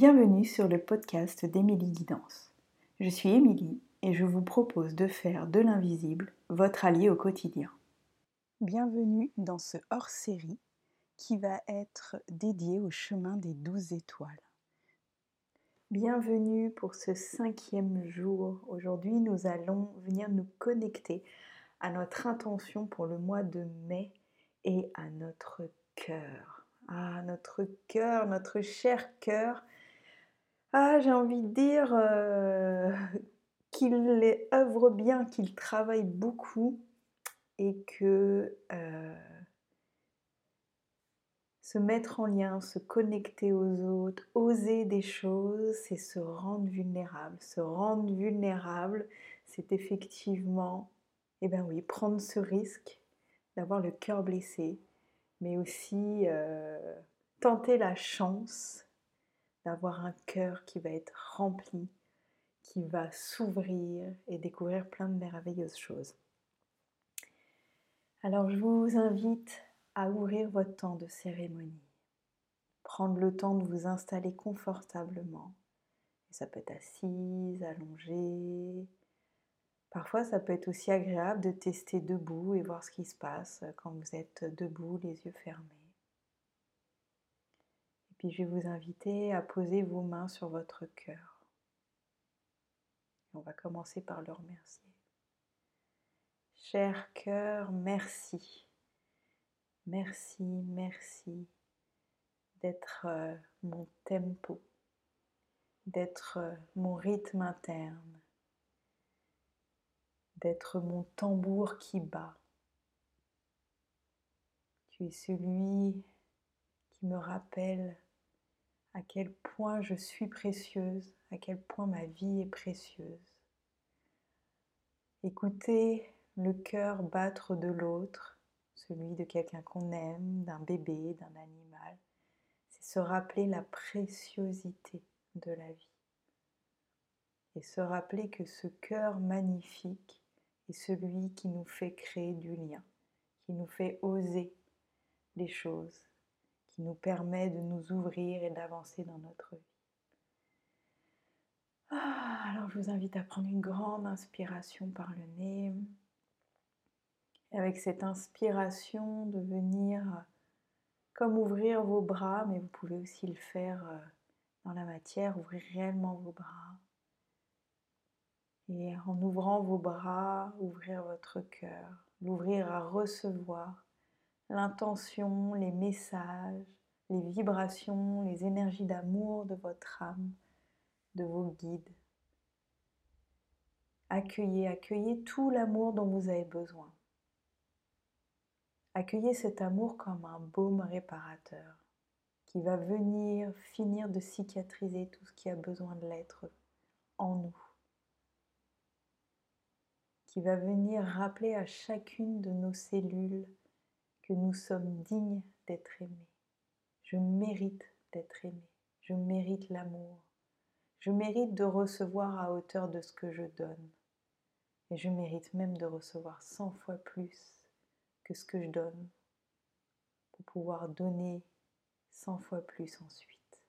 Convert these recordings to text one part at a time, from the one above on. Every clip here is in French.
Bienvenue sur le podcast d'Émilie Guidance. Je suis Émilie et je vous propose de faire de l'invisible votre allié au quotidien. Bienvenue dans ce hors-série qui va être dédié au chemin des douze étoiles. Bienvenue pour ce cinquième jour. Aujourd'hui, nous allons venir nous connecter à notre intention pour le mois de mai et à notre cœur. Ah, notre cœur, notre cher cœur ah, j'ai envie de dire euh, qu'il œuvre bien, qu'il travaille beaucoup et que euh, se mettre en lien, se connecter aux autres, oser des choses, c'est se rendre vulnérable. Se rendre vulnérable, c'est effectivement, eh bien oui, prendre ce risque d'avoir le cœur blessé, mais aussi euh, tenter la chance d'avoir un cœur qui va être rempli, qui va s'ouvrir et découvrir plein de merveilleuses choses. Alors je vous invite à ouvrir votre temps de cérémonie, prendre le temps de vous installer confortablement. ça peut être assise, allongée. Parfois, ça peut être aussi agréable de tester debout et voir ce qui se passe quand vous êtes debout, les yeux fermés. Puis je vais vous inviter à poser vos mains sur votre cœur. On va commencer par le remercier. Cher cœur, merci. Merci, merci d'être euh, mon tempo, d'être euh, mon rythme interne, d'être mon tambour qui bat. Tu es celui qui me rappelle à quel point je suis précieuse, à quel point ma vie est précieuse. Écoutez le cœur battre de l'autre, celui de quelqu'un qu'on aime, d'un bébé, d'un animal, c'est se rappeler la préciosité de la vie. Et se rappeler que ce cœur magnifique est celui qui nous fait créer du lien, qui nous fait oser les choses, nous permet de nous ouvrir et d'avancer dans notre vie. Ah, alors je vous invite à prendre une grande inspiration par le nez. Et avec cette inspiration, de venir comme ouvrir vos bras, mais vous pouvez aussi le faire euh, dans la matière, ouvrir réellement vos bras. Et en ouvrant vos bras, ouvrir votre cœur, l'ouvrir à recevoir l'intention, les messages, les vibrations, les énergies d'amour de votre âme, de vos guides. Accueillez, accueillez tout l'amour dont vous avez besoin. Accueillez cet amour comme un baume réparateur qui va venir finir de cicatriser tout ce qui a besoin de l'être en nous, qui va venir rappeler à chacune de nos cellules nous sommes dignes d'être aimés. Je mérite d'être aimé. Je mérite l'amour. Je mérite de recevoir à hauteur de ce que je donne. Et je mérite même de recevoir cent fois plus que ce que je donne pour pouvoir donner cent fois plus ensuite.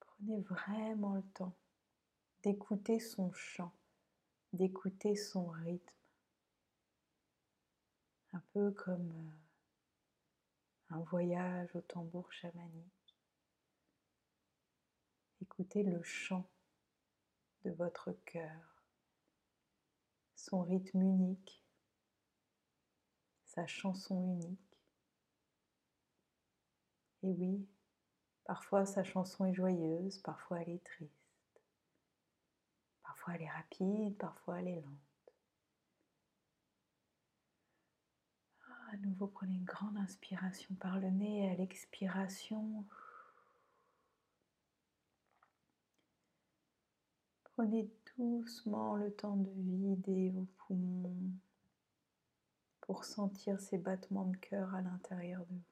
Prenez vraiment le temps d'écouter son chant, d'écouter son rythme un peu comme euh, un voyage au tambour chamanique. Écoutez le chant de votre cœur, son rythme unique, sa chanson unique. Et oui, parfois sa chanson est joyeuse, parfois elle est triste, parfois elle est rapide, parfois elle est lente. À nouveau, prenez une grande inspiration par le nez et à l'expiration, prenez doucement le temps de vider vos poumons pour sentir ces battements de cœur à l'intérieur de vous.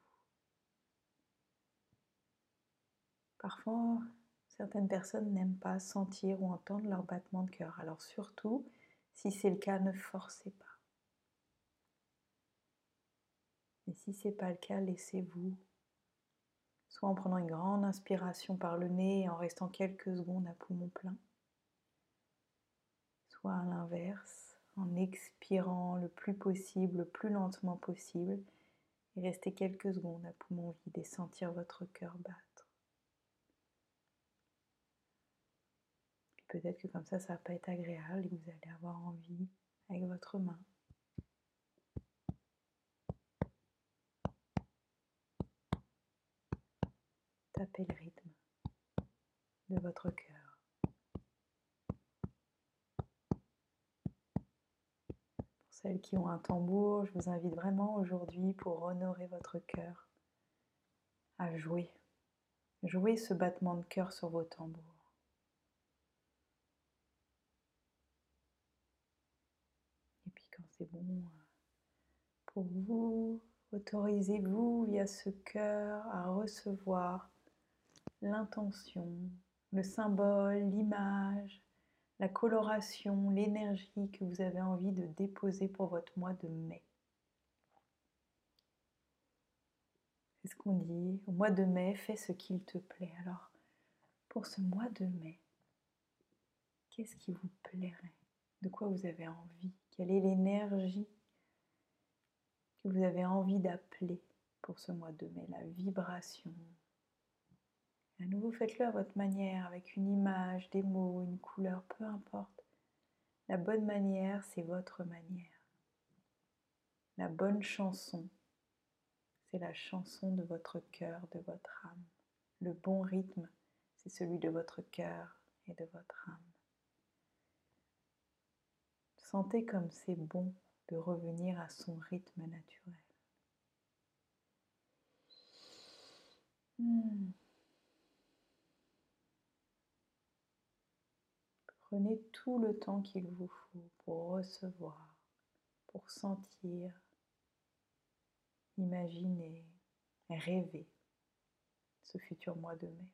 Parfois, certaines personnes n'aiment pas sentir ou entendre leurs battements de cœur. Alors surtout, si c'est le cas, ne forcez pas. Mais si ce n'est pas le cas, laissez-vous. Soit en prenant une grande inspiration par le nez et en restant quelques secondes à poumon plein, soit à l'inverse, en expirant le plus possible, le plus lentement possible, et rester quelques secondes à poumon vide et sentir votre cœur battre. Peut-être que comme ça, ça va pas être agréable et vous allez avoir envie, avec votre main, tapez le rythme de votre cœur. Pour celles qui ont un tambour, je vous invite vraiment aujourd'hui pour honorer votre cœur à jouer. Jouer ce battement de cœur sur vos tambours. Et puis quand c'est bon euh, pour vous, autorisez-vous via ce cœur à recevoir l'intention, le symbole, l'image, la coloration, l'énergie que vous avez envie de déposer pour votre mois de mai. C'est ce qu'on dit, au mois de mai, fais ce qu'il te plaît. Alors, pour ce mois de mai, qu'est-ce qui vous plairait? De quoi vous avez envie? Quelle est l'énergie que vous avez envie d'appeler pour ce mois de mai? La vibration, à nouveau, faites-le à votre manière, avec une image, des mots, une couleur, peu importe. La bonne manière, c'est votre manière. La bonne chanson, c'est la chanson de votre cœur, de votre âme. Le bon rythme, c'est celui de votre cœur et de votre âme. Sentez comme c'est bon de revenir à son rythme naturel. Hmm. Prenez tout le temps qu'il vous faut pour recevoir, pour sentir, imaginer, rêver ce futur mois de mai.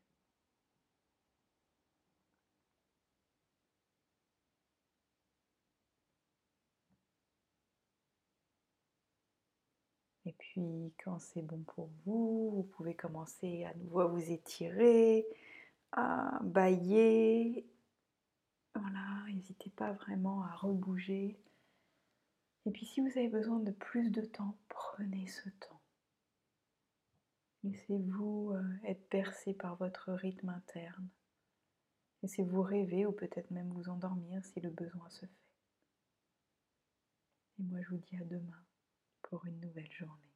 Et puis quand c'est bon pour vous, vous pouvez commencer à nouveau à vous étirer, à bailler voilà, n'hésitez pas vraiment à rebouger. Et puis si vous avez besoin de plus de temps, prenez ce temps. Laissez-vous euh, être bercé par votre rythme interne. Laissez-vous rêver ou peut-être même vous endormir si le besoin se fait. Et moi je vous dis à demain pour une nouvelle journée.